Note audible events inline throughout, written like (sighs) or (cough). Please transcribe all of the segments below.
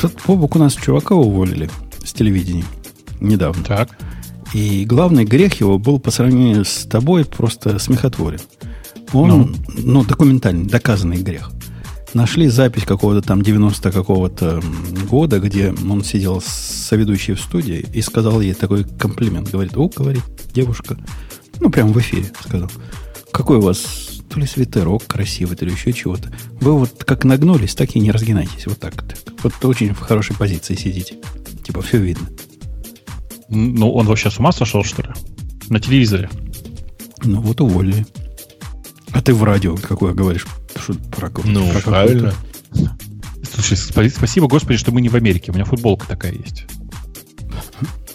Тут Бобок у нас чувака уволили с телевидения недавно. Так. И главный грех его был по сравнению с тобой просто смехотворен. Он, ну, ну документальный, доказанный грех. Нашли запись какого-то там 90 какого-то года, где он сидел с соведущей в студии и сказал ей такой комплимент. Говорит, о, говорит, девушка, ну, прямо в эфире сказал, какой у вас то ли свитерок красивый, то ли еще чего-то. Вы вот как нагнулись, так и не разгинайтесь. Вот так вот. Вот очень в хорошей позиции сидите. Типа все видно. Ну, он вообще с ума сошел, что ли? На телевизоре. Ну, вот уволили. А ты в радио какое говоришь? Что, про, ну, про правильно. Слушай, спасибо, Господи, что мы не в Америке. У меня футболка такая есть.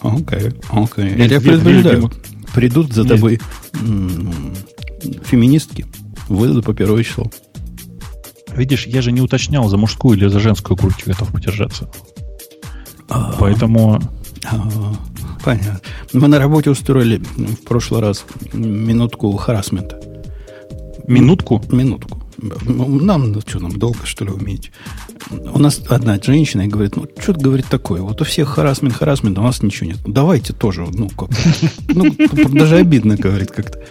Окей, окей. Я тебя предупреждаю. Придут за тобой феминистки, выдадут по первое число. Видишь, я же не уточнял, за мужскую или за женскую грудь готов подержаться. А, Поэтому... А, понятно. Мы на работе устроили в прошлый раз минутку харасмента. Минутку? Минутку. Нам, ну, что нам, долго, что ли, уметь? У нас одна женщина и говорит, ну, что-то, говорит, такое. Вот у всех харасмент, харасмент, а у нас ничего нет. Давайте тоже, ну, как Ну, (laughs) даже обидно, говорит, как-то.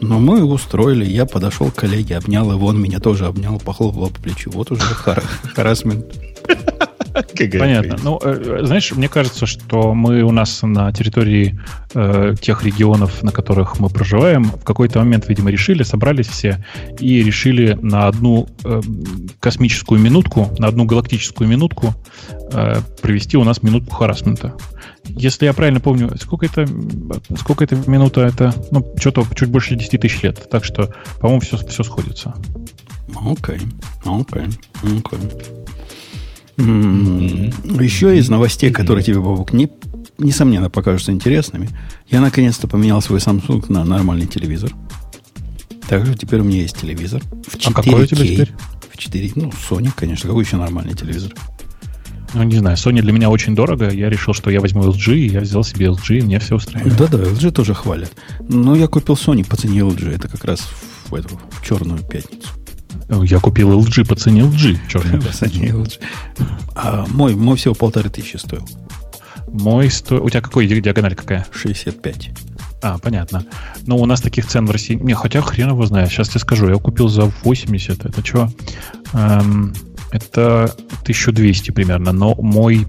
Но мы устроили. Я подошел к коллеге, обнял его, он меня тоже обнял, похлопал по плечу. Вот уже (laughs) харасмент. Понятно. Ну, э, знаешь, мне кажется, что мы у нас на территории э, тех регионов, на которых мы проживаем, в какой-то момент, видимо, решили, собрались все и решили на одну э, космическую минутку, на одну галактическую минутку э, провести у нас минутку харасмента. Если я правильно помню, сколько это, сколько это минута, это, ну, что-то чуть больше 10 тысяч лет. Так что, по-моему, все, все сходится. Окей, окей, окей. Mm-hmm. Еще из новостей, которые тебе, Бабук, не, несомненно покажутся интересными, я наконец-то поменял свой Samsung на нормальный телевизор. Также теперь у меня есть телевизор. В 4K. А какой у тебя теперь? В 4, ну, Sony, конечно. Какой еще нормальный телевизор? Ну, не знаю, Sony для меня очень дорого. Я решил, что я возьму LG, и я взял себе LG, и мне все устраивает. Да-да, LG тоже хвалят. Но я купил Sony по цене LG. Это как раз в, эту, в черную пятницу. Я купил LG по цене LG. Черный (laughs) по цене LG. А мой, мой всего полторы тысячи стоил. Мой сто... У тебя какой диагональ какая? 65. А, понятно. Но у нас таких цен в России... Не, хотя хрен его знает. Сейчас тебе скажу. Я купил за 80. Это что? Эм, это 1200 примерно. Но мой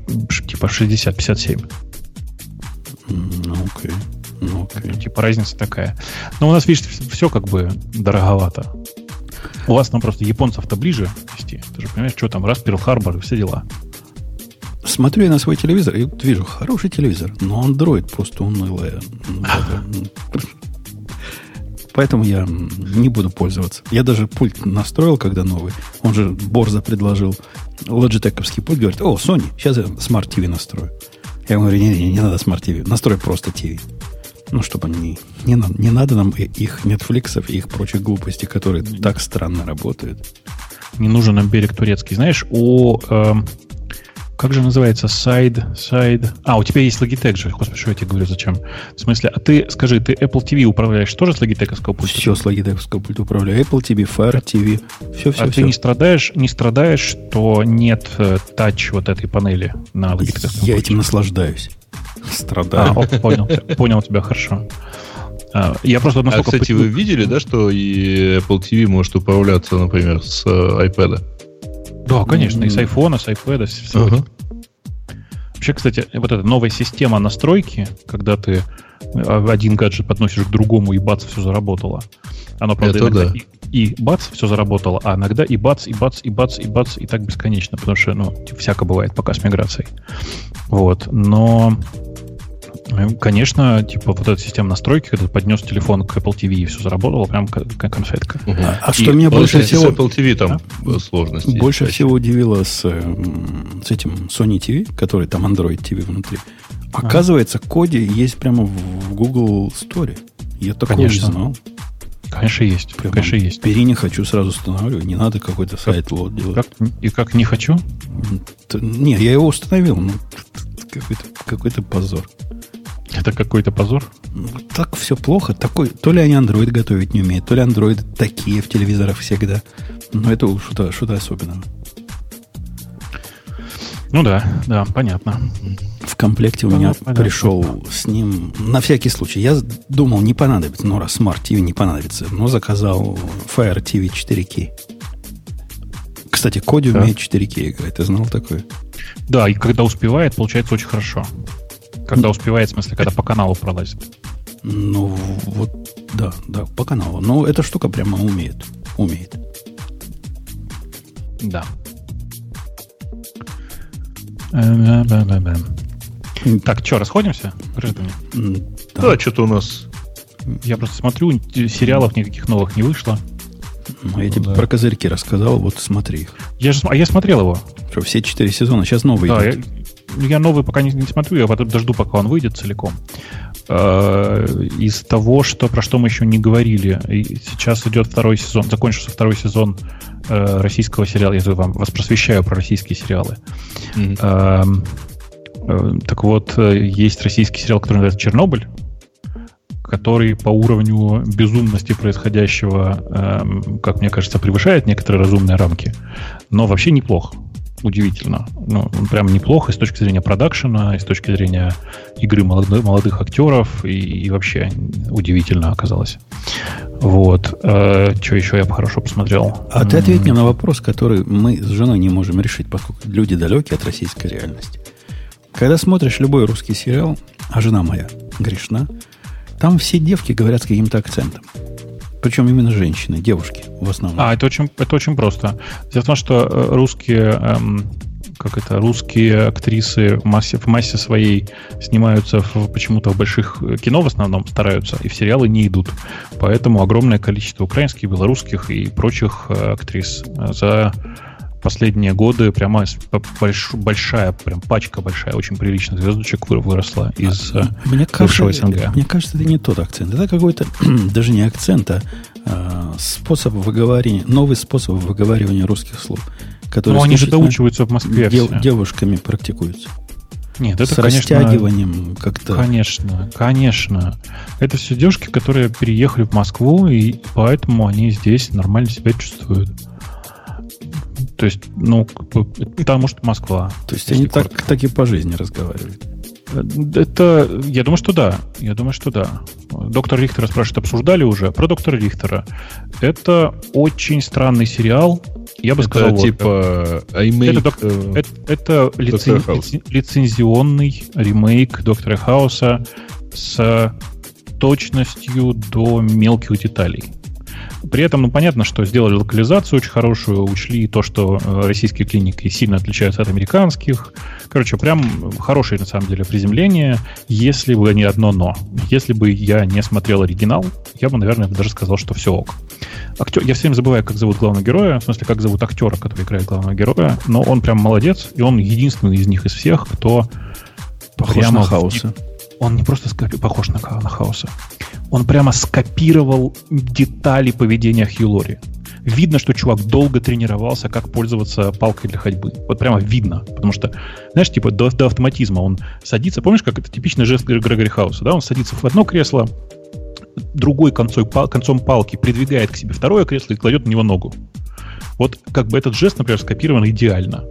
типа 60-57. Ну, окей. Ну, окей. Типа разница такая. Но у нас, видишь, все как бы дороговато. У вас там просто японцев-то ближе вести. Ты же понимаешь, что там, раз Перл Харбор и все дела. Смотрю я на свой телевизор и вижу, хороший телевизор, но Android просто унылая. Поэтому я не буду пользоваться. Я даже пульт настроил, когда новый. Он же Борза предложил лоджитековский пульт. Говорит, о, Sony, сейчас я Smart TV настрою. Я говорю, не, не, не надо Smart TV. Настрой просто TV. Ну, чтобы они... Не, не надо нам их Netflix и их прочих глупостей, которые так странно работают. Не нужен нам берег турецкий. Знаешь, у... Э, как же называется? Сайд, сайд. А, у тебя есть Logitech же. Господи, что я тебе говорю, зачем? В смысле, а ты, скажи, ты Apple TV управляешь тоже с Logitech пульта? Все с Logitech пульта управляю. Apple TV, Fire TV. Все, все, а все. ты не страдаешь, не страдаешь, что нет э, тач вот этой панели на Logitech? Я этим наслаждаюсь. Страдаю. А, о, понял, понял тебя хорошо. А, я просто а, кстати, вы видели, да, что и Apple TV может управляться, например, с э, iPad? Да, конечно, mm-hmm. и с iPhone, и с iPad. С uh-huh. Вообще, кстати, вот эта новая система настройки, когда ты э, один гаджет подносишь к другому, и бац, все заработало. Оно, правда, Это иногда да. и, и бац, все заработало, а иногда и бац, и бац, и бац, и бац, и так бесконечно, потому что, ну, всяко бывает пока с миграцией. Вот. Но Конечно, типа вот эта система настройки, когда ты поднес телефон к Apple TV и все заработало, прям как, как конфетка. Угу. А, а что меня больше всего... С Apple TV там а? сложности. Больше всего удивило с, с этим Sony TV, который там Android TV внутри. Оказывается, а. коде есть прямо в Google Store. Я такого Конечно. не знал. Конечно, есть. Прямо Конечно, есть. Бери не хочу, сразу устанавливаю. Не надо какой-то сайт лот делать. Как, и как не хочу? Не, я его установил. Ну, какой-то какой позор. Это какой-то позор? Ну, так все плохо. Такой, то ли они Android готовить не умеют, то ли Android такие в телевизорах всегда. Но это что-то что особенного. Ну да, да, понятно. В комплекте у меня понятно. пришел с ним на всякий случай. Я думал, не понадобится, но раз Smart TV не понадобится, но заказал Fire TV 4K. Кстати, Коди да. умеет 4К играть. Ты знал такое? Да, и когда успевает, получается очень хорошо. Когда успевает, в смысле, когда по каналу пролазит. Ну, вот, да, да, по каналу. Но эта штука прямо умеет. Умеет. Да. Так, что, расходимся? Да, да что-то у нас... Я просто смотрю, сериалов никаких новых не вышло. Ну, я тебе да. про козырьки рассказал, вот смотри их. Я же, а я смотрел его. Что, все четыре сезона, сейчас новый да, идет. Я, я новый пока не, не смотрю, я потом дожду, пока он выйдет целиком. Э, из того, что, про что мы еще не говорили, сейчас идет второй сезон, закончился второй сезон э, российского сериала, я вам вас просвещаю про российские сериалы. Mm-hmm. Э, так вот, э, есть российский сериал, который называется «Чернобыль», который по уровню безумности происходящего, э, как мне кажется, превышает некоторые разумные рамки, но вообще неплох. Удивительно. Ну, прям неплохо и с точки зрения продакшена, и с точки зрения игры молодых, молодых актеров, и, и вообще удивительно оказалось. Вот. Э, что еще я бы хорошо посмотрел? А ты ответь мне на вопрос, который мы с женой не можем решить, поскольку люди далекие от российской реальности. Когда смотришь любой русский сериал, а жена моя грешна, там все девки говорят с каким-то акцентом. Причем именно женщины, девушки в основном. А, это очень, это очень просто. Дело в том, что э, русские, эм, как это, русские актрисы в массе, в массе своей снимаются в, почему-то в больших э, кино в основном стараются, и в сериалы не идут. Поэтому огромное количество украинских, белорусских и прочих э, актрис за последние годы прямо больш, большая, прям пачка большая, очень приличных звездочек выросла из а, мне кажется, СНГ. Мне кажется, это не тот акцент. Это какой-то (clears throat) даже не акцент, а, а способ выговаривания, новый способ выговаривания русских слов. Который ну, они же доучиваются в Москве. Дев, девушками практикуются. Нет, это, с конечно, растягиванием как-то. Конечно, конечно. Это все девушки, которые переехали в Москву, и поэтому они здесь нормально себя чувствуют. То есть, ну, потому что Москва. То есть они так, так и по жизни разговаривают. Это, я думаю, что да. Я думаю, что да. Доктор Рихтера спрашивает, обсуждали уже? Про доктора Рихтера. Это очень странный сериал. Я бы это сказал, типа вот, make, это, док, uh, это, это лицен, лицензионный ремейк Доктора Хауса с точностью до мелких деталей. При этом, ну, понятно, что сделали локализацию очень хорошую, учли то, что э, российские клиники сильно отличаются от американских. Короче, прям хорошее, на самом деле, приземление, если бы не одно «но». Если бы я не смотрел оригинал, я бы, наверное, даже сказал, что все ок. Актер, я все время забываю, как зовут главного героя, в смысле, как зовут актера, который играет главного героя, но он прям молодец, и он единственный из них, из всех, кто Похож прямо на Хауса. Он не просто похож на, на Хауса он прямо скопировал детали поведения Хьюлори. Видно, что чувак долго тренировался, как пользоваться палкой для ходьбы. Вот прямо видно. Потому что, знаешь, типа до, до автоматизма он садится. Помнишь, как это типичный жест Грегори Хауса? Да? Он садится в одно кресло, другой концом, концом палки придвигает к себе второе кресло и кладет на него ногу. Вот как бы этот жест, например, скопирован идеально.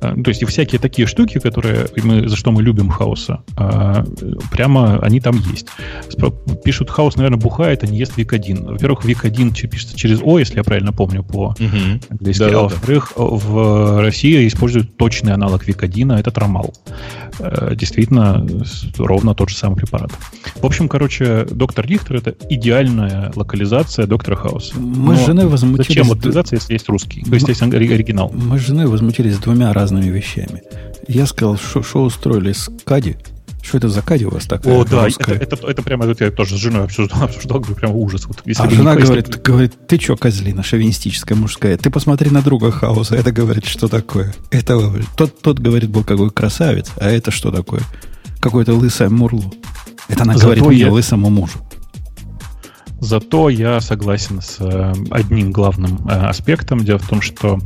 А, то есть и всякие такие штуки, которые мы, за что мы любим хаоса, а, прямо они там есть. Пишут, хаос, наверное, бухает, а не ест вик 1. Во-первых, вик 1 пишется через О, если я правильно помню, по английски. Да, а во-вторых, в России используют точный аналог вик 1, а это трамал. Э, действительно, ровно тот же самый препарат. В общем, короче, доктор Рихтер это идеальная локализация доктора Хауса. Мы Но с женой возмутились... Зачем локализация, если есть русский? То есть есть оригинал. Мы с женой возмутились двумя разными вещами. Я сказал, что, что устроили с Кади. Что это за Кади у вас такая? О, да, это, это, это прямо вот я тоже с женой обсуждал, (laughs) обсуждал говорю, прямо ужас. Вот, если а жена не, говорит, если... говорит, ты что, козлина шовинистическая мужская, ты посмотри на друга Хауса, это говорит, что такое? Это, тот, тот говорит, был какой красавец, а это что такое? Какое-то лысое мурло. Это она Зато говорит мне, я... лысому мужу. Зато я согласен с э, одним главным э, аспектом. Дело в том, что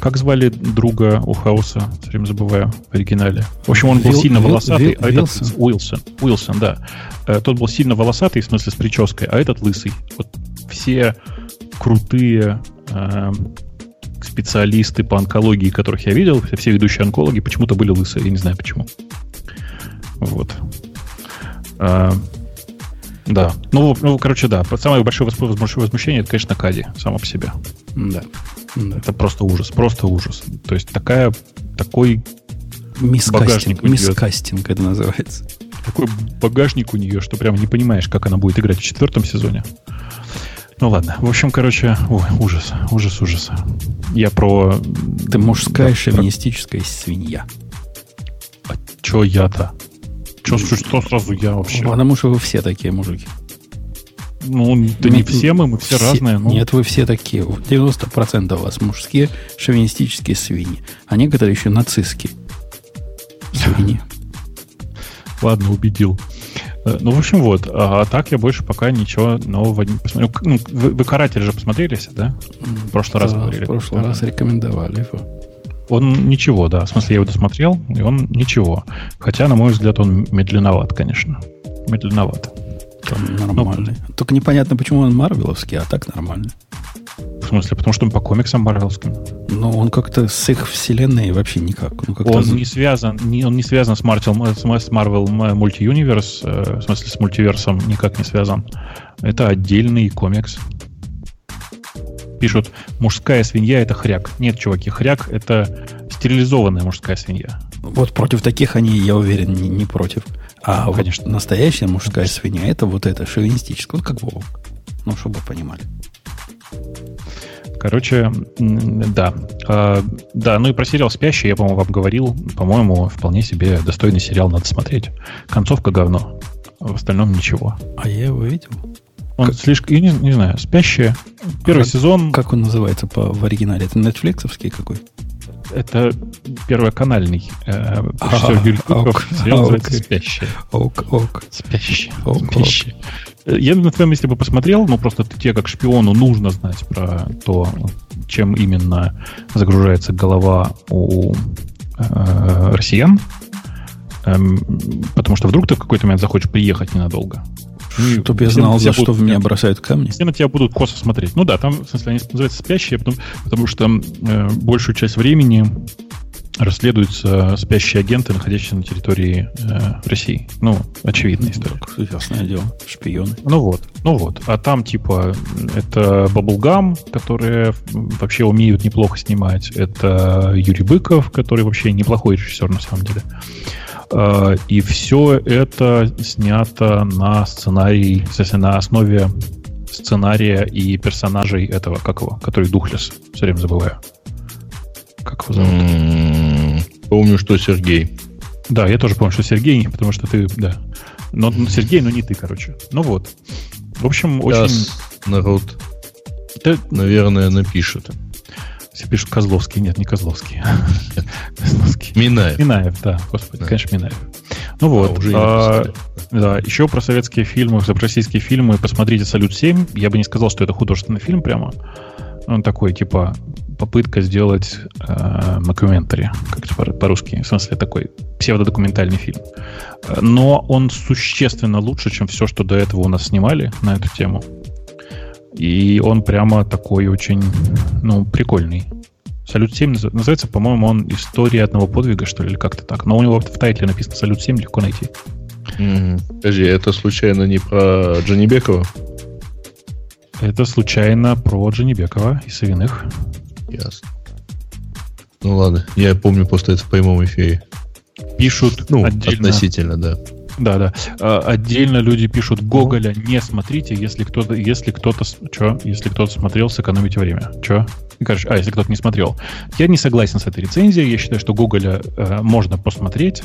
как звали друга у Хауса? Все время забываю в оригинале. В общем, он был Вил, сильно волосатый, Вил, а этот Уилсон. Уилсон. Уилсон, да. Э, тот был сильно волосатый, в смысле с прической, а этот лысый. Вот все крутые специалисты по онкологии, которых я видел, все ведущие онкологи почему-то были лысые. Я не знаю почему. Вот. Да. Ну, ну, короче, да. Самое большое возмущение это, конечно, Кади само по себе. Да. да. Это просто ужас. Просто ужас. То есть такая, такой Мискастинг, мискастинг это называется. Такой багажник у нее, что прям не понимаешь, как она будет играть в четвертом сезоне. Ну ладно. В общем, короче, ой, ужас, ужас, ужас. Я про... Ты мужская да, шовинистическая про... свинья. А чё я-то? Чё, что сразу я вообще? Потому что вы все такие мужики. Ну, да не все мы, мы все, все разные. Но... Нет, вы все такие. 90% у вас мужские шовинистические свиньи. А некоторые еще нацистские свиньи. Ладно, убедил. Э, ну, в общем, вот. А, а так я больше пока ничего нового не посмотрел. Ну, вы, вы «Каратель» же посмотрелись, да? В прошлый да, раз говорили. В прошлый раз рекомендовали его. Он ничего, да. В смысле, я его досмотрел, и он ничего. Хотя, на мой взгляд, он медленноват, конечно. Медленноват. Там нормальный. Ну, Только непонятно, почему он марвеловский, а так нормальный. В смысле, потому что он по комиксам марвелским. Но он как-то с их вселенной вообще никак. Ну, он не связан, не, он не связан с Marvel, с Marvel Multi-Universe, э, в смысле с мультиверсом никак не связан. Это отдельный комикс. Пишут, мужская свинья это хряк. Нет, чуваки, хряк это стерилизованная мужская свинья. Вот против таких они, я уверен, не, не против. А Конечно. вот настоящая мужская свинья это вот это шовинистическая, вот как Вовок. Ну, чтобы понимали. Короче, да. А, да, ну и про сериал «Спящий» я, по-моему, вам говорил. По-моему, вполне себе достойный сериал надо смотреть. Концовка говно. В остальном ничего. А я его видел. Он как... слишком, я не, не знаю, «Спящие». Первый а сезон... Как он называется по, в оригинале? Это нетфликсовский какой? Это первоканальный. Э, а, Юрий Куков. Сериал называется «Спящие». Ок, ок. «Спящие». Спящие. Я на твоем месте бы посмотрел, но просто тебе как шпиону нужно знать про то, чем именно загружается голова у э, россиян, эм, потому что вдруг ты в какой-то момент захочешь приехать ненадолго. Чтобы я знал, за что в меня бросают камни. Все на тебя будут косо смотреть. Ну да, там, в смысле, они называются спящие, потому, потому что э, большую часть времени расследуются спящие агенты, находящиеся на территории э, России. Ну, очевидная история. Ну, ясное дело, шпионы. Ну вот, ну вот. А там типа это Bubblegum, которые вообще умеют неплохо снимать. Это Юрий Быков, который вообще неплохой режиссер на самом деле. Э, и все это снято на сценарий, кстати, на основе сценария и персонажей этого, как его, который Духлес, все время забываю. Как его зовут? Помню, что Сергей. Да, я тоже помню, что Сергей, потому что ты, да. Но Сергей, но не ты, короче. Ну вот. В общем, очень... народ, да... наверное, напишет. Все пишут Козловский. Нет, не Козловский. (laughs) Козловский. Минаев. Минаев, да. Господи, да. конечно, Минаев. Ну вот. А, уже а, да, еще про советские фильмы, про российские фильмы. Посмотрите «Салют-7». Я бы не сказал, что это художественный фильм прямо. Он такой, типа, попытка сделать э, как это по-русски, в смысле такой псевдодокументальный фильм. Но он существенно лучше, чем все, что до этого у нас снимали на эту тему. И он прямо такой очень, ну, прикольный. Салют-7 называется, по-моему, он «История одного подвига», что ли, или как-то так. Но у него в тайтле написано «Салют-7», легко найти. Mm-hmm. Подожди, это случайно не про Джанибекова? Это случайно про Джанибекова и Савиных. Ясно. Ну ладно, я помню просто это в прямом эфире. Пишут ну, отдельно. относительно, да. Да, да. А, отдельно люди пишут Гоголя не смотрите, если кто-то, если кто-то, что, если кто-то смотрел, сэкономите время. Че? Короче, а если кто-то не смотрел, я не согласен с этой рецензией. Я считаю, что Гоголя э, можно посмотреть.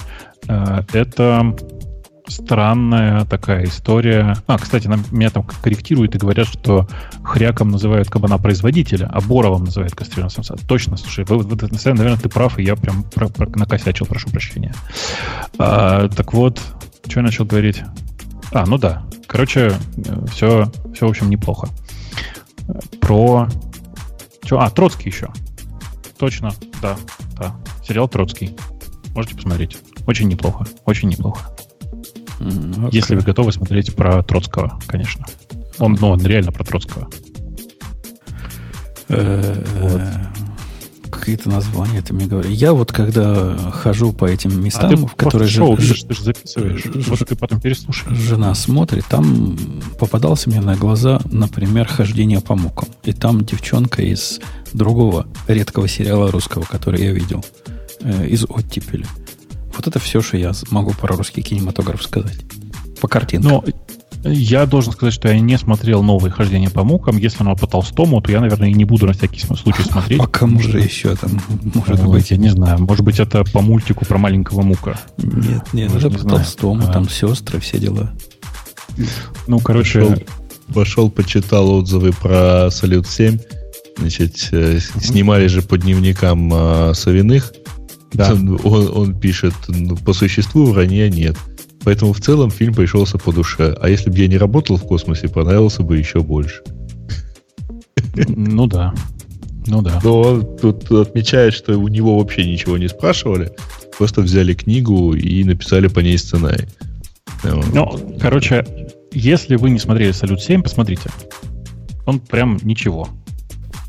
Э, это странная такая история. А, кстати, нам, меня там корректируют и говорят, что хряком называют кабана-производителя, а боровым называют кастрированного самца. Точно, слушай, вы, вы, наверное, ты прав, и я прям про, про, накосячил, прошу прощения. А, так вот, что я начал говорить? А, ну да. Короче, все, все в общем, неплохо. Про... Что? А, Троцкий еще. Точно, да, да. Сериал Троцкий. Можете посмотреть. Очень неплохо, очень неплохо. Okay. Если вы готовы смотреть про Троцкого, конечно. Он, ну, он реально про Троцкого. Э, вот. Какие-то названия ты мне говоришь. Я вот когда хожу по этим местам, а ты в которые же, шоу, ж, ты же записываешь, ж, может, ты потом переслушаешь. Жена смотрит, там попадался мне на глаза, например, хождение по мукам. И там девчонка из другого редкого сериала русского, который я видел, э, из оттепели. Вот это все, что я могу про русский кинематограф сказать. По картинкам. Но я должен сказать, что я не смотрел новые хождения по мукам. Если оно по Толстому, то я, наверное, и не буду на всякий случай смотреть. По кому же еще там может быть? Я не знаю. Может быть, это по мультику про маленького мука. Нет, нет, это по Толстому. А. Там сестры, все дела. Ну, короче... Пошел, пошел, почитал отзывы про Салют 7. Значит, э, снимали же по дневникам э, Савиных. Да. Он, он пишет, ну, по существу вранья нет. Поэтому в целом фильм пришелся по душе. А если бы я не работал в космосе, понравился бы еще больше. Ну да. Ну да. Но он тут отмечает, что у него вообще ничего не спрашивали. Просто взяли книгу и написали по ней сценарий. Ну, короче, если вы не смотрели «Салют 7», посмотрите. Он прям ничего.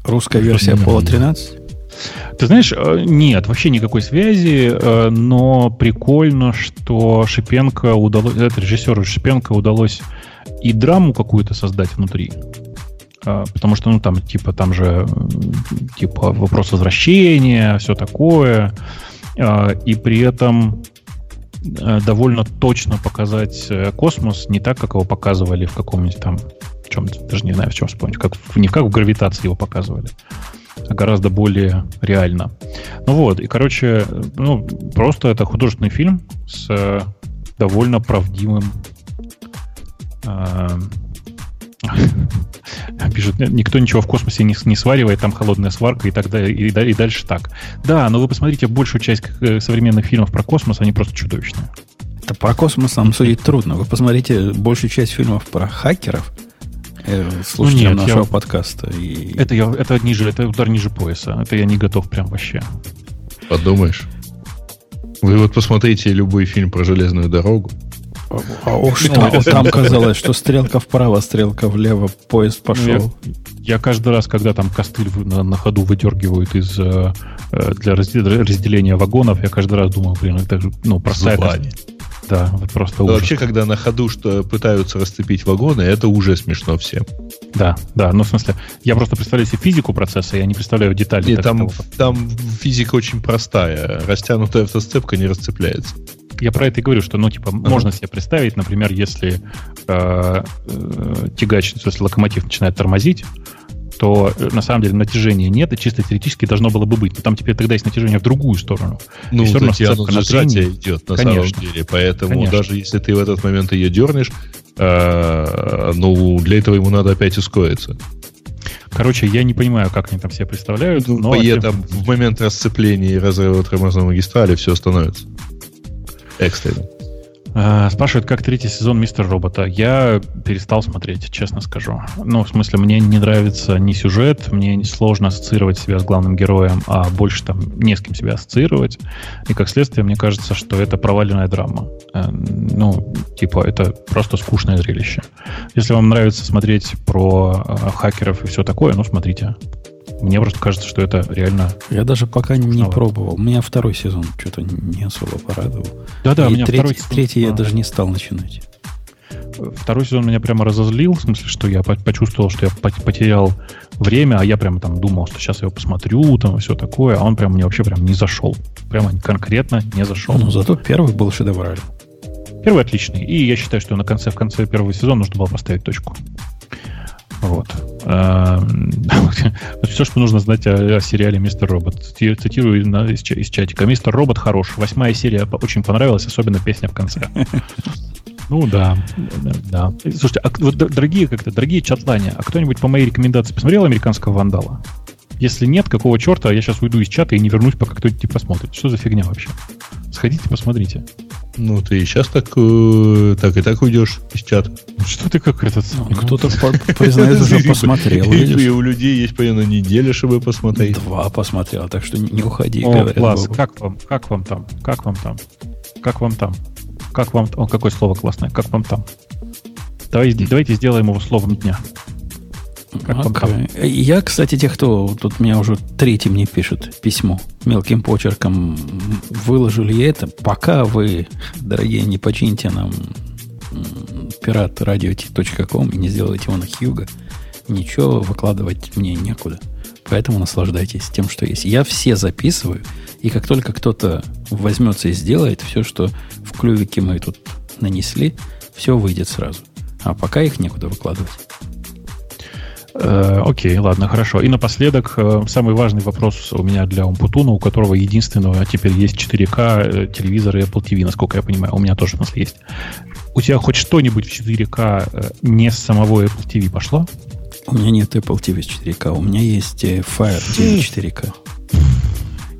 Русская версия Apollo 13? Ты знаешь, э, нет, вообще никакой связи, э, но прикольно, что Шипенко удалось, это режиссеру Шипенко удалось и драму какую-то создать внутри. Э, потому что, ну, там, типа, там же, типа, вопрос возвращения, все такое. И при этом довольно точно показать космос не так, как его показывали в каком-нибудь там, в чем даже не знаю, в чем вспомнить, как, не как в гравитации его показывали гораздо более реально. Ну вот, и, короче, ну, просто это художественный фильм с э, довольно правдивым э, (laughs) Пишут, никто ничего в космосе не, не сваривает, там холодная сварка и так далее, и, и дальше так. Да, но вы посмотрите большую часть э, современных фильмов про космос, они просто чудовищные. Это про космос нам судить трудно. Вы посмотрите большую часть фильмов про хакеров, слушателям ну, нашего я... подкаста. И... Это, я, это, ниже, это удар ниже пояса. Это я не готов прям вообще. Подумаешь. Вы вот посмотрите любой фильм про железную дорогу. А, а уж там, там казалось, что стрелка вправо, стрелка влево, поезд пошел. Ну, я, я каждый раз, когда там костыль на, на ходу выдергивают из э, э для разделения вагонов, я каждый раз думаю, блин, это ну, простая, Зубами да, вот просто ужас. Вообще, когда на ходу что пытаются расцепить вагоны, это уже смешно всем. Да, да, ну в смысле, я просто представляю себе физику процесса, я не представляю детали. Нет, там, там физика очень простая. Растянутая автосцепка не расцепляется. Я про это и говорю, что, ну, типа, ага. можно себе представить, например, если э, э, тягач, если локомотив начинает тормозить, то э, на самом деле натяжения нет, и чисто теоретически должно было бы быть. Но там теперь тогда есть натяжение в другую сторону. Ну, и все равно сжатие идет на Конечно. самом деле. Поэтому Конечно. даже если ты в этот момент ее дернешь, э, ну, для этого ему надо опять ускориться. Короче, я не понимаю, как они там все представляют. Ну, но этом в момент расцепления и разрыва тормозной магистрали все становится экстренно. Э, спрашивают, как третий сезон Мистер Робота. Я перестал смотреть, честно скажу. Ну, в смысле, мне не нравится ни сюжет, мне сложно ассоциировать себя с главным героем, а больше там не с кем себя ассоциировать. И как следствие, мне кажется, что это проваленная драма. Э, ну, типа, это просто скучное зрелище. Если вам нравится смотреть про э, хакеров и все такое, ну, смотрите. Мне просто кажется, что это реально... Я даже пока не пробовал. У меня второй сезон что-то не особо порадовал. Да-да, у меня третий, второй сезон... Третий я даже не стал начинать. Второй сезон меня прямо разозлил, в смысле, что я почувствовал, что я потерял время, а я прямо там думал, что сейчас я его посмотрю, там и все такое, а он прям мне вообще прям не зашел. Прямо конкретно не зашел. Ну, зато первый был шедевральный. Первый отличный. И я считаю, что на конце, в конце первого сезона нужно было поставить точку. Вот. Эм, (laughs) Все, что нужно знать о, о сериале «Мистер Робот». Цитирую из, из чатика. «Мистер Робот хорош. Восьмая серия очень понравилась, особенно песня в конце». (laughs) Ну да, да. Слушайте, а вот дорогие как-то, дорогие чатлане, а кто-нибудь по моей рекомендации посмотрел «Американского вандала»? Если нет, какого черта, я сейчас уйду из чата и не вернусь, пока кто-нибудь не посмотрит. Что за фигня вообще? Сходите, посмотрите. Ну, ты и сейчас так, э, так и так уйдешь из чата. Что ты как этот... Ну, кто-то (laughs) признает, уже посмотрел. И у людей есть примерно неделя, чтобы посмотреть. Два посмотрел, так что не уходи. О, класс, как вам, как вам там, как вам там, как вам там, как вам... О, какое слово классное, как вам там. Давайте, давайте сделаем его словом дня. Okay. Я, кстати, тех, кто тут меня уже третий мне пишет письмо мелким почерком, выложу ли я это, пока вы, дорогие, не почините нам пират и не сделаете его на Хьюга, ничего выкладывать мне некуда. Поэтому наслаждайтесь тем, что есть. Я все записываю, и как только кто-то возьмется и сделает, все, что в клювике мы тут нанесли, все выйдет сразу. А пока их некуда выкладывать. Э, окей, ладно, хорошо. И напоследок, э, самый важный вопрос у меня для Умпутуна, у которого единственного теперь есть 4К э, телевизор и Apple TV, насколько я понимаю. У меня тоже у нас есть. У тебя хоть что-нибудь в 4К не с самого Apple TV пошло? У меня нет Apple TV с 4К. У меня есть Fire TV 4К.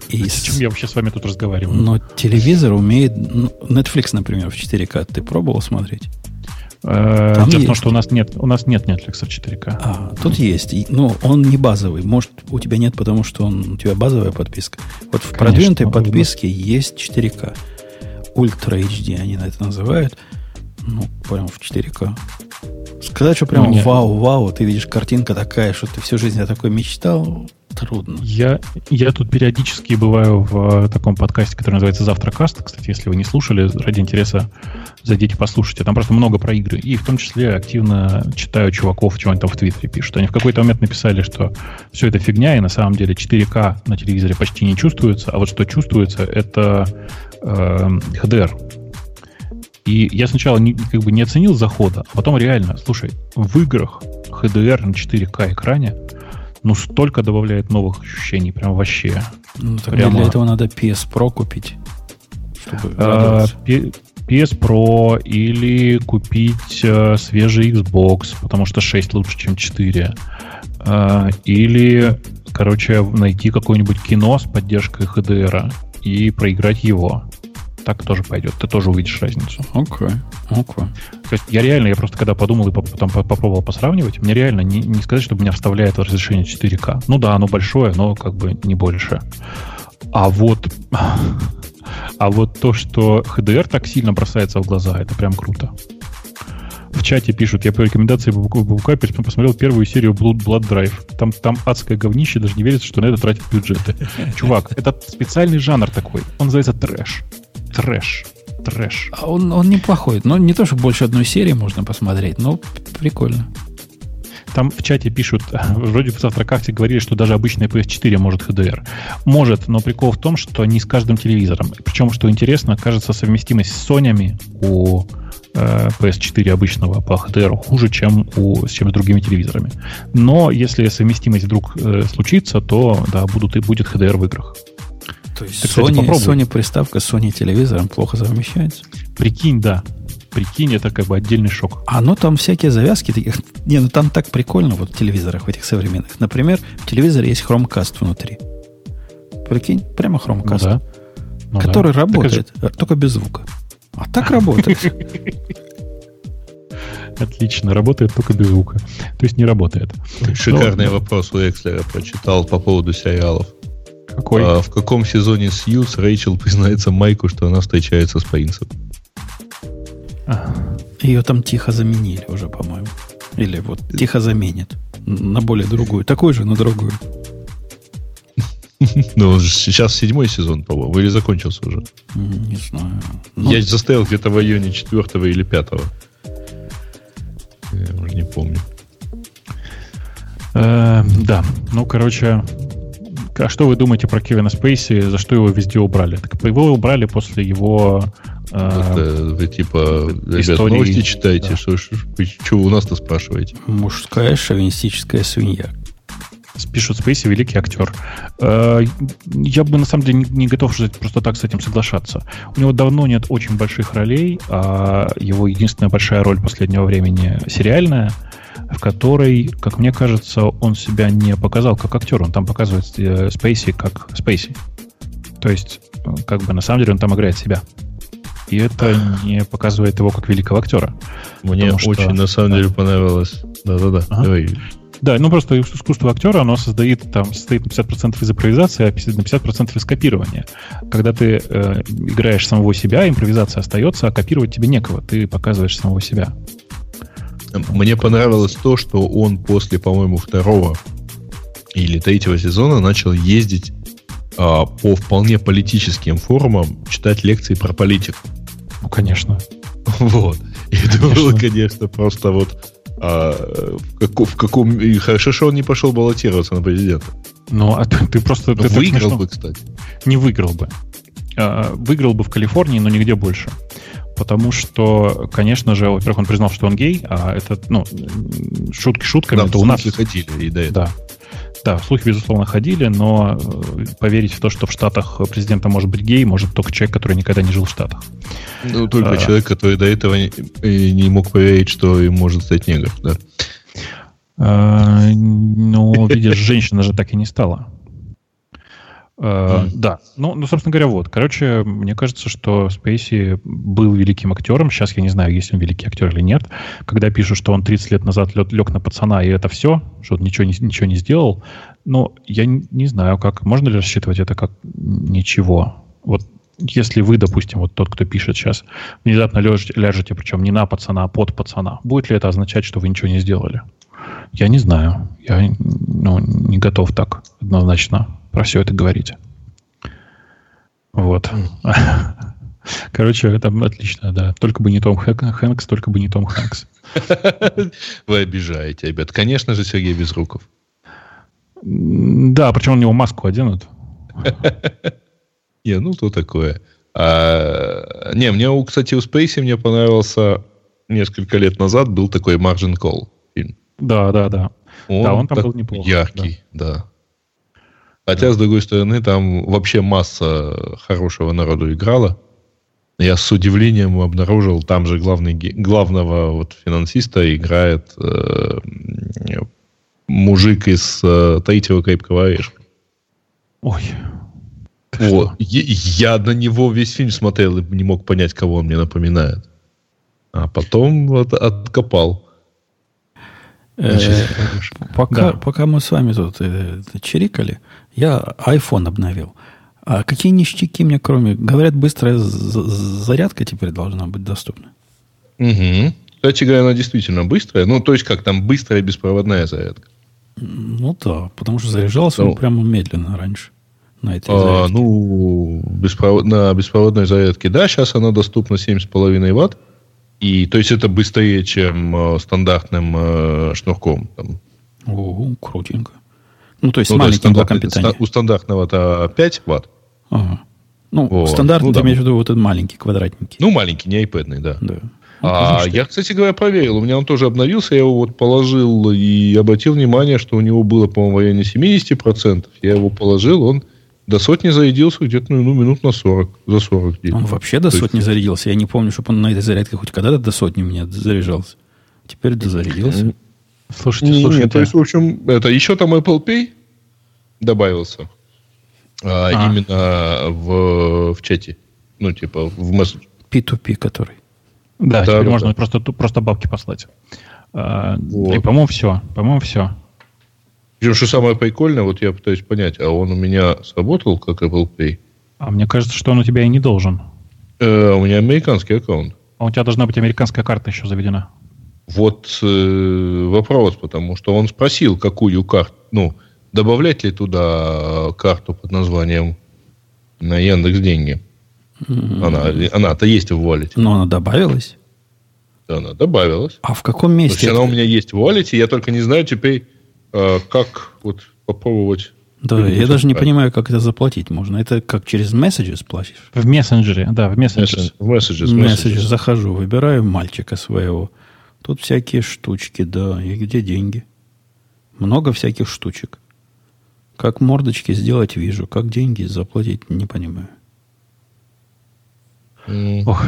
И с чем я вообще с вами тут разговариваю? Но телевизор умеет... Ну, Netflix, например, в 4К. Ты пробовал смотреть? Э, Там Дело в том, что у нас нет, у нас нет Netflix в 4К. А, тут есть. Но он не базовый. Может, у тебя нет, потому что он, у тебя базовая подписка. Вот в Конечно, продвинутой подписке быть. есть 4К. Ультра HD они на это называют. Ну, прям в 4К. Сказать, что прям ну, вау-вау, ты видишь картинка такая, что ты всю жизнь о такой мечтал, трудно. Я, я тут периодически бываю в э, таком подкасте, который называется «Завтракаст». Кстати, если вы не слушали, ради интереса зайдите послушайте. Там просто много про игры. И в том числе активно читаю чуваков, чего они там в Твиттере пишут. Они в какой-то момент написали, что все это фигня, и на самом деле 4К на телевизоре почти не чувствуется, а вот что чувствуется, это э, HDR. И я сначала не, как бы не оценил захода, а потом реально, слушай, в играх HDR на 4К экране ну, столько добавляет новых ощущений, прям вообще. Ну, так Прямо... для этого надо PS Pro купить. Чтобы а, PS Pro или купить а, свежий Xbox, потому что 6 лучше, чем 4. А, или, короче, найти какое-нибудь кино с поддержкой HDR и проиграть его так тоже пойдет. Ты тоже увидишь разницу. Окей, okay. okay. То есть я реально, я просто когда подумал и потом попробовал посравнивать, мне реально не, не сказать, что меня вставляет в разрешение 4К. Ну да, оно большое, но как бы не больше. А вот, а вот то, что HDR так сильно бросается в глаза, это прям круто. В чате пишут, я по рекомендации Бабука посмотрел первую серию Blood, Blood Drive. Там, там адское говнище, даже не верится, что на это тратят бюджеты. Чувак, это специальный жанр такой. Он называется трэш трэш. Трэш. А он, он неплохой. Но не то, что больше одной серии можно посмотреть, но прикольно. Там в чате пишут, (laughs) вроде в завтракахте говорили, что даже обычная PS4 может HDR. Может, но прикол в том, что не с каждым телевизором. Причем, что интересно, кажется, совместимость с Sony у э, PS4 обычного по HDR хуже, чем, у, чем с другими телевизорами. Но если совместимость вдруг э, случится, то да, будут, и будет HDR в играх. То есть Ты, Sony, кстати, Sony приставка с Sony телевизором плохо совмещается? Прикинь, да. Прикинь, это как бы отдельный шок. А ну там всякие завязки таких. Не, ну там так прикольно вот в телевизорах, в этих современных. Например, в телевизоре есть Chromecast внутри. Прикинь, прямо Chromecast. Ну, да. Ну, который да. работает, же... только без звука. А так работает. (laughs) Отлично, работает только без звука. То есть не работает. Шикарный Но... вопрос у Экслера прочитал по поводу сериалов. Какой? А, в каком сезоне Сьюз Рэйчел признается Майку, что она встречается с принцем? Ее там тихо заменили уже, по-моему. Или вот тихо заменят на более другую. Такую же, но другую. (laughs) Ну, сейчас седьмой сезон, по-моему, или закончился уже? Не знаю. Но... Я застоял где-то в районе четвертого или пятого. Я уже не помню. Э, да, ну, короче, а что вы думаете про Кевина Спейси, за что его везде убрали? Так его убрали после его... Э, Это вы типа, ребят, новости читаете, да. что, что, что вы у нас-то спрашиваете? Мужская шовинистическая свинья. Пишут Спейси великий актер. Э, я бы на самом деле не готов просто так с этим соглашаться. У него давно нет очень больших ролей, а его единственная большая роль последнего времени сериальная – в которой, как мне кажется, он себя не показал как актер. Он там показывает э, Спейси как Спейси. То есть, э, как бы на самом деле он там играет себя. И это (sighs) не показывает его как великого актера. Мне что... очень, на самом деле, понравилось. Да-да-да. Ага. Давай. Да, ну просто искусство актера, оно создает, там, состоит на 50% из импровизации, а на 50% из копирования. Когда ты э, играешь самого себя, импровизация остается, а копировать тебе некого. Ты показываешь самого себя. Мне понравилось то, что он после, по-моему, второго или третьего сезона начал ездить а, по вполне политическим форумам, читать лекции про политику. Ну, конечно. Вот. И это было, конечно, просто вот а, в, каком, в каком... И хорошо, что он не пошел баллотироваться на президента. Ну, а ты, ты просто... Ты выиграл бы, кстати. Не выиграл бы. А, выиграл бы в Калифорнии, но нигде больше. Потому что, конечно же, во-первых, он признал, что он гей, а это, ну, шутки шутками, да, это у нас... ходили и до этого. Да. Да, слухи, безусловно, ходили, но э, поверить в то, что в Штатах президента может быть гей, может только человек, который никогда не жил в Штатах. Ну, только а, человек, который до этого не, не мог поверить, что им может стать негр, да. А, ну, видишь, женщина же так и не стала. Mm. Да, ну, ну, собственно говоря, вот. Короче, мне кажется, что Спейси был великим актером. Сейчас я не знаю, есть он великий актер или нет. Когда пишут, что он 30 лет назад лег, лег на пацана, и это все, что он ничего не, ничего не сделал, ну, я не, не знаю, как. Можно ли рассчитывать это как ничего? Вот если вы, допустим, вот тот, кто пишет сейчас, внезапно ляжете, ляжете, причем не на пацана, а под пацана, будет ли это означать, что вы ничего не сделали? Я не знаю. Я ну, не готов так однозначно про все это говорить. Вот. (laughs) Короче, это отлично, да. Только бы не Том Хэнкс, только бы не Том Хэнкс. (laughs) Вы обижаете, ребят. Конечно же, Сергей Безруков. Да, причем у него маску оденут. (laughs) Не, ну то такое. А, не, мне, кстати, у Спейси мне понравился несколько лет назад был такой Margin Call фильм. Да, да, да. Он, да, он там был неплохо. Яркий, да. Хотя, с другой стороны, там вообще масса хорошего народу играла. Я с удивлением обнаружил, там же главный, главного вот финансиста играет э, мужик из э, Таитиева Крепкого Орешка. Ой. Вот. Я, я на него весь фильм смотрел и не мог понять, кого он мне напоминает. А потом вот откопал. Значит, э, пока, да. пока мы с вами тут э, чирикали, я iPhone обновил. А какие ништяки мне, кроме... Говорят, быстрая зарядка теперь должна быть доступна. Угу. Кстати говоря, она действительно быстрая. Ну, то есть, как там быстрая беспроводная зарядка. Ну да, потому что заряжался ну, он прямо медленно раньше. На этой а, ну, беспровод... на беспроводной зарядке, да, сейчас она доступна 7,5 ватт. И то есть это быстрее, чем э, стандартным э, шнурком. Там. О, крутенько. Ну, то есть ну, с маленьким блоком питания. У стандартного-то 5 ватт. Ага. Ну, вот. стандартный, ну, ты да. имеешь в виду вот этот маленький, квадратненький. Ну, маленький, не iPad, да. Да. Ну, а я, кстати говоря, проверил. У меня он тоже обновился. Я его вот положил и обратил внимание, что у него было, по-моему, в районе 70%. Я его положил, он до сотни зарядился где-то ну, минут на 40. За 40 где-то. Он вообще до То сотни есть... зарядился. Я не помню, чтобы он на этой зарядке хоть когда-то до сотни у меня заряжался. Теперь дозарядился. Слушайте, не, слушайте. Нет, то есть, в общем, это еще там Apple Pay добавился. А, а. Именно в, в чате. Ну, типа, в месседж. P2P который. Да, да теперь да, можно да. Просто, просто бабки послать. А, вот. И, по-моему, все. По-моему, все. Причем, что самое прикольное, вот я пытаюсь понять, а он у меня сработал как Apple Pay? А мне кажется, что он у тебя и не должен. Э, у меня американский аккаунт. А у тебя должна быть американская карта еще заведена. Вот э, вопрос, потому что он спросил, какую карту, ну, добавлять ли туда карту под названием на Яндекс Деньги. Mm-hmm. Она, она-то есть в валите. Но она добавилась? Да, она добавилась. А в каком месте? То есть она у меня есть в валите, я только не знаю теперь, э, как вот попробовать да, я даже не понимаю, как это заплатить можно. Это как через Messages платишь? В мессенджере, да, в Messages. В Messages захожу, выбираю мальчика своего. Тут всякие штучки, да. И где деньги? Много всяких штучек. Как мордочки сделать, вижу. Как деньги заплатить, не понимаю. Ох,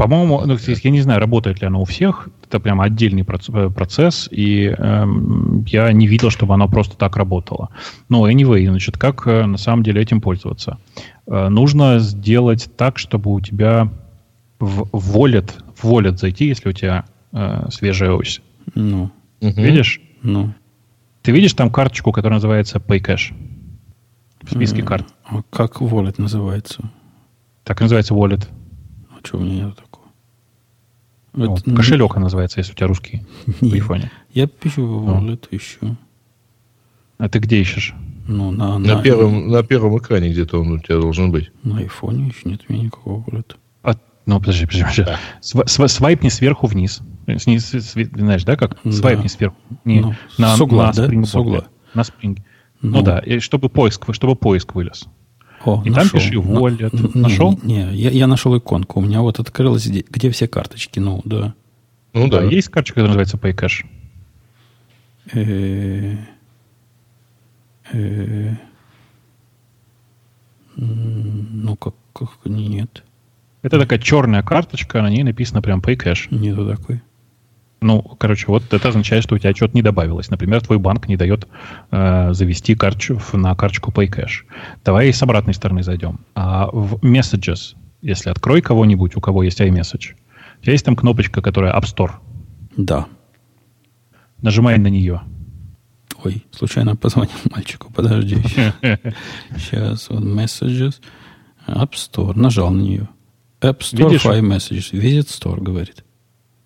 по-моему, ну, я не знаю, работает ли оно у всех. Это прямо отдельный э, процесс, и эм, я не видел, чтобы оно просто так работало. Но anyway, значит, как э, на самом деле этим пользоваться? Э, нужно сделать так, чтобы у тебя в wallet, в wallet зайти, если у тебя э, свежая ось. Ну. Видишь? Ну. Ты видишь там карточку, которая называется PayCash? В списке карт. А как wallet называется? Так и называется wallet. А что у меня нет такого? Ну, это, кошелек ну, называется, если у тебя русский (laughs) нет, в телефоне. Я пишу в Wallet, ну. ищу. А ты где ищешь? Ну, на, на, на, первом, на первом экране где-то он у тебя должен быть. На айфоне еще нет у меня никакого Wallet. Ну, подожди, подожди, подожди. Да. Св, свайпни сверху вниз. Снизу, знаешь, да, как? Да. Свайпни сверху. Не, ну, на, с угла, на да? Spring с угла. На Spring. Ну, ну да, и чтобы поиск, чтобы поиск вылез. О, и нашел. там пиши wallet. На, нашел? Не, не я, я нашел иконку. У меня вот открылась, где все карточки. Ну, да. Ну да, да. есть карточка, которая называется PayCash. Э, э, ну, как, как нет. Это такая черная карточка, на ней написано прям PayCash. Нету такой. Ну, короче, вот это означает, что у тебя что-то не добавилось. Например, твой банк не дает э, завести карточку на карточку PayCash. Давай с обратной стороны зайдем. А в Messages, если открой кого-нибудь, у кого есть iMessage, у тебя есть там кнопочка, которая App Store? Да. Нажимай на нее. Ой, случайно позвонил мальчику, подожди. (laughs) Сейчас, вот Messages, App Store, нажал на нее. App Store, Видишь? iMessages, Visit Store, говорит.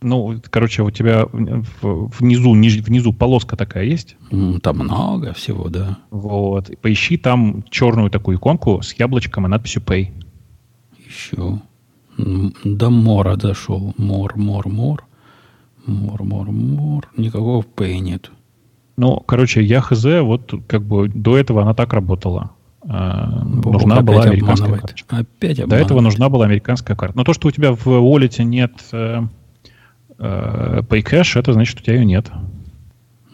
Ну, короче, у тебя внизу, внизу полоска такая есть? Там много всего, да. Вот. Поищи там черную такую иконку с яблочком и надписью Pay. Еще. До мора дошел. Мор, мор, мор. Мор, мор, мор. Никакого Pay нет. Ну, короче, я хз, вот как бы до этого она так работала. А, Бог, нужна была американская обманывает. карточка. Опять обманывает. До этого нужна была американская карта. Но то, что у тебя в Wallet нет э, Э, PayCash, это значит, у тебя ее нет.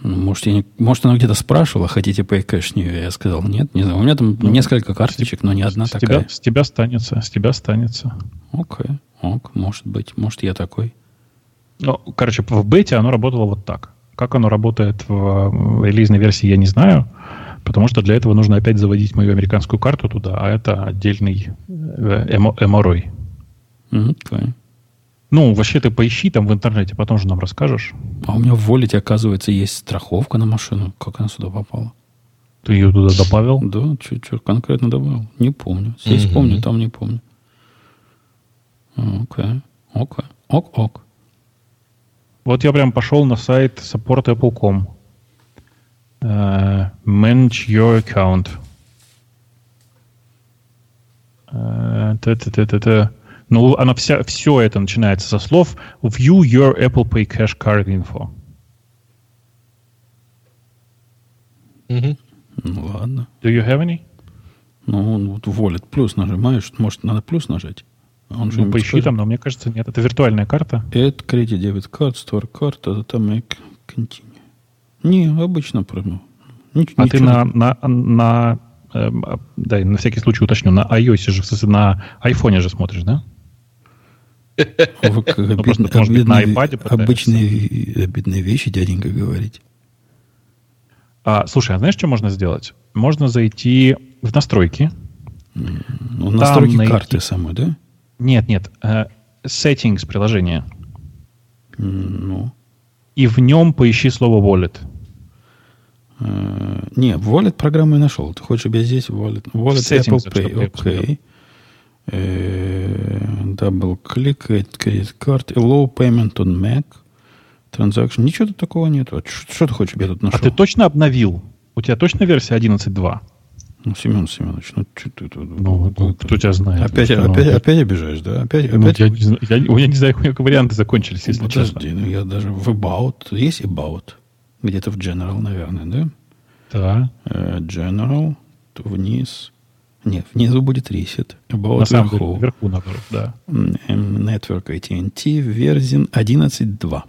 Ну, может, я не, может, она где-то спрашивала, хотите PayCash? Не, я сказал, нет, не знаю. У меня там ну, несколько карточек, но не одна с такая. Тебя, с тебя останется, с тебя останется. Окей, ок, может быть, может, я такой. Ну, короче, в бете оно работало вот так. Как оно работает в релизной версии, я не знаю, потому что для этого нужно опять заводить мою американскую карту туда, а это отдельный э, эморой. Okay. Ну, вообще ты поищи там в интернете, потом же нам расскажешь. А у меня в Волите, оказывается, есть страховка на машину. Как она сюда попала? Ты ее туда добавил? Да, чуть-чуть конкретно добавил. Не помню. Здесь mm помню, там не помню. Окей. Окей. Ок-ок. Вот я прям пошел на сайт support.apple.com. Uh, manage your account. Uh, ну, она вся, все это начинается со слов View your Apple Pay Cash Card Info. Угу. Ну, ладно. Do you have any? Ну, вот Wallet плюс нажимаешь, может, надо плюс нажать. Он же ну, поищи скажет. там, но мне кажется, нет. Это виртуальная карта. Это кредит, дебет карт, store карта, это там и continue. Не, обычно прямо. Ничего, а ты на, на, на э, да, на всякий случай уточню, на iOS же, на айфоне же смотришь, да? Вы как ну, обидно, на iPad обычные, обидные вещи, дяденька, говорить. А, слушай, а знаешь, что можно сделать? Можно зайти в настройки. Ну, настройки найти... карты самой, да? Нет, нет. Uh, settings приложения. Ну. И в нем поищи слово wallet. Uh, не, wallet программу я нашел. Ты хочешь, чтобы я здесь wallet? Wallet Apple Pay. Окей. Double click, credit card, low payment on Mac, transaction. Ничего тут такого нет. Что, что ты хочешь, я тут нашел? А ты точно обновил? У тебя точно версия 11.2? Ну, Семен Семенович, ну что ты тут? Ну, ну, кто тебя знает? Опять, опять, опять, опять обижаешь, да? Опять, ну, опять? Я, не знаю, я, я не знаю, как варианты закончились, если Подожди, честно. ну я даже в About, есть About? Где-то в General, наверное, да? Да. Uh, General, вниз, нет, внизу будет reset. About На самом деле, вверху, наоборот, да. Network AT&T версия 11.2.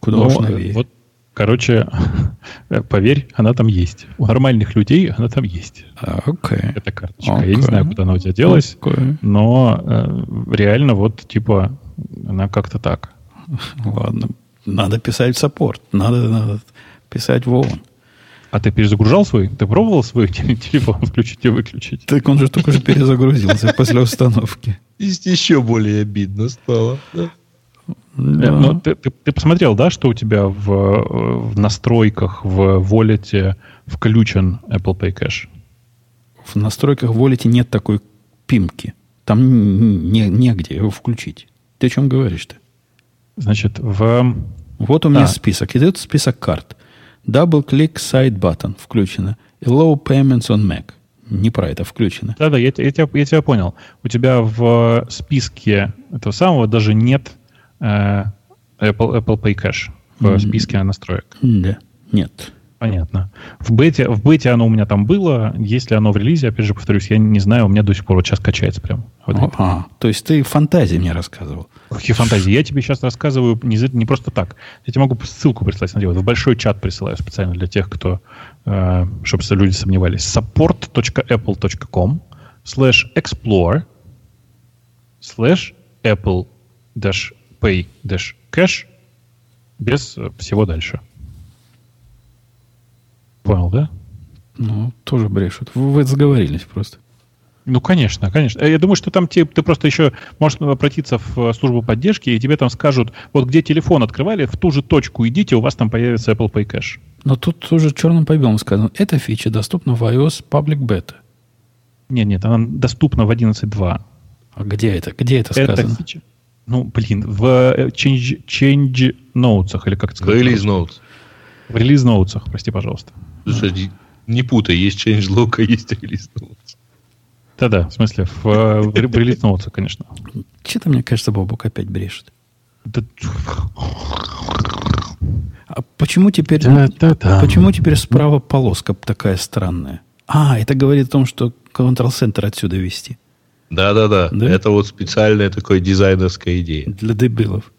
Куда уж новее. Вот, короче, (laughs) поверь, она там есть. У нормальных людей она там есть. Окей. Okay. Эта карточка. Okay. Я не знаю, куда она у тебя делась, okay. но э, реально вот, типа, она как-то так. Ладно. Надо писать в саппорт. Надо, надо писать в ООН. А ты перезагружал свой? Ты пробовал свой (laughs) телефон включить и выключить? Так он же только что перезагрузился после установки. Еще более обидно стало. Да? Да. Ну, ты, ты, ты посмотрел, да, что у тебя в, в настройках в волете включен Apple Pay Cash? В настройках в волете нет такой пимки. Там не, негде его включить. Ты о чем говоришь-то? Значит, в... Вот у меня а. список. Идет список карт. Double-click side button включено. И low payments on Mac. Не про это включено. Да-да, я, я, тебя, я тебя понял. У тебя в списке этого самого даже нет э, Apple, Apple Pay Cash в списке настроек. Да, нет. Понятно. В бете, в бете оно у меня там было. Если оно в релизе, опять же, повторюсь, я не знаю, у меня до сих пор вот сейчас качается прям. Вот а, то есть ты фантазии мне рассказывал. Какие фантазии? Я тебе сейчас рассказываю не, не просто так. Я тебе могу ссылку прислать на дело. В большой чат присылаю специально для тех, кто, э, чтобы люди сомневались. support.apple.com slash explore slash apple dash pay dash cash без всего дальше. Понял, да? Ну, тоже брешут. Вы, вы заговорились просто. Ну, конечно, конечно. Я думаю, что там те, ты просто еще можешь обратиться в службу поддержки, и тебе там скажут, вот где телефон открывали, в ту же точку идите, у вас там появится Apple Pay Cash. Но тут уже черным по белому сказано, эта фича доступна в iOS Public Beta. Нет, нет, она доступна в 11.2. А где это? Где это сказано? Это фича. Ну, блин, в э, Change, change Notes, или как это сказать? В Release Notes. В Release Notes, прости, пожалуйста. Слушай, не путай, есть changelog, (laughs) а есть Release Notes. Да-да, в смысле, в, в, в Release Notes, конечно. Что-то, мне кажется, Бобук опять брешет. Да... А почему теперь, да, да, да. почему теперь справа полоска такая странная? А, это говорит о том, что Control-Center отсюда вести. Да-да-да. Это вот специальная такая дизайнерская идея. Для дебилов.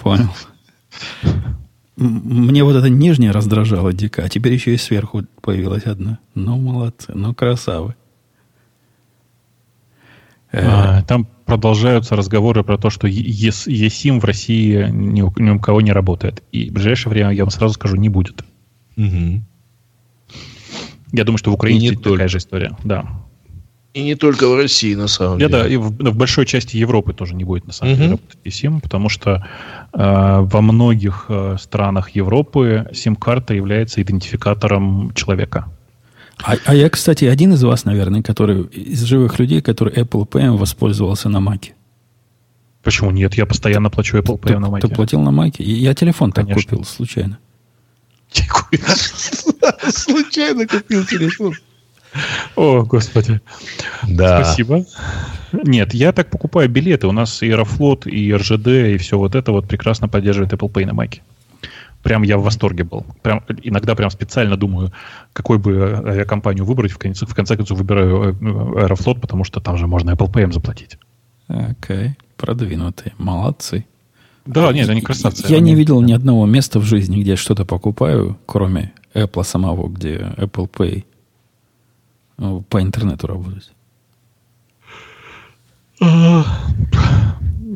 Понял. Мне вот это нижнее раздражало дико, а теперь еще и сверху появилась одна. Ну, молодцы, ну, красавы. А, там продолжаются разговоры про то, что eSIM в России ни у, ни у кого не работает. И в ближайшее время, я вам сразу скажу, не будет. Угу. Я думаю, что в Украине такая только. же история. Да. И не только в России, на самом деле. Да, и в, в большой части Европы тоже не будет, на самом деле, работать eSIM, потому что э, во многих э, странах Европы сим-карта является идентификатором человека. А, а я, кстати, один из вас, наверное, который из живых людей, который Apple Pay воспользовался на Маке. Почему нет? Я постоянно плачу Apple Pay ты, на Маке. Ты платил на Маке? Я телефон так купил случайно. Случайно купил телефон. О, господи. Да. Спасибо. Нет, я так покупаю билеты. У нас и Аэрофлот, и РЖД, и все вот это вот прекрасно поддерживает Apple Pay на Маке. Прям я в восторге был. Прям, иногда прям специально думаю, какой бы авиакомпанию выбрать. В конце, в конце концов выбираю э, Аэрофлот, потому что там же можно Apple Pay заплатить. Окей, okay. продвинутые. Молодцы. Да, нет, они красавцы. Я они... не видел ни одного места в жизни, где я что-то покупаю, кроме Apple самого, где Apple Pay по интернету работать.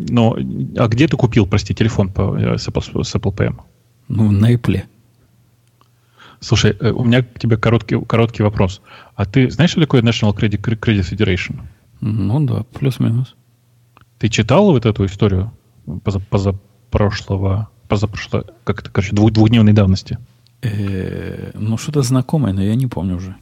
Но, а где ты купил, прости, телефон по, э, с, Apple, с Apple Pay? Ну, на Apple. Слушай, э, у меня к тебе короткий, короткий вопрос. А ты знаешь, что такое National Credit, Credit Federation? Ну да, плюс-минус. Ты читал вот эту историю поза, позапрошлого, позапрошлого, как это, короче, двух, двухдневной давности? Э-э, ну, что-то знакомое, но я не помню уже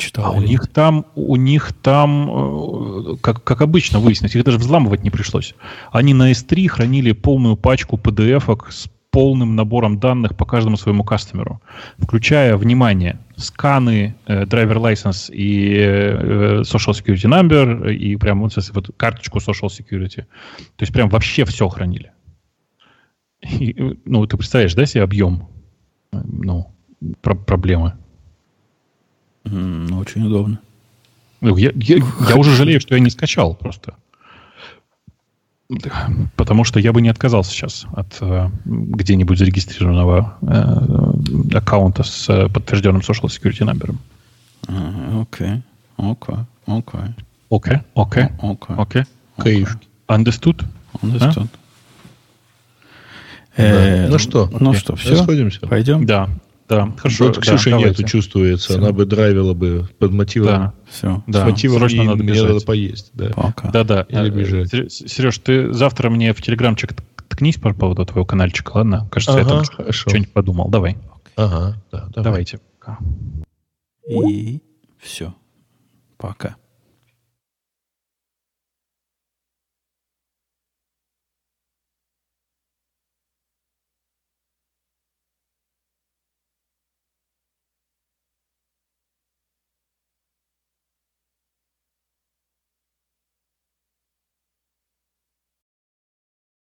читал. А у них там, у них там, э, как, как обычно выяснилось, их даже взламывать не пришлось. Они на S3 хранили полную пачку PDF с полным набором данных по каждому своему кастомеру, включая, внимание, сканы, э, driver license и э, social security number, и прям вот, вот карточку social security. То есть прям вообще все хранили. И, ну, ты представляешь, да, себе объем ну, про проблемы? Mm, очень удобно. Ну, я, я, я уже жалею, что я не скачал просто. Потому что я бы не отказался сейчас от э, где-нибудь зарегистрированного э, аккаунта с э, подтвержденным social security number. Окей, окей, окей. Окей, окей, окей. Окей. Understood? Understood. Ну что? Ну что, все? Расходимся? Пойдем? Да. Да, хорошо. Вот Ксюши да, нету, чувствуется. Все. Она бы драйвила бы под мотивом. Да, все. Да, С мотивом срочно надо бежать. Мне надо поесть. Да, Пока. да. да. Или бежать. Сереж, ты завтра мне в телеграмчик ткнись по поводу твоего каналчика, ладно? Кажется, ага, я там что-нибудь подумал. Давай. Ага, да, давай. Давайте. И все. Пока.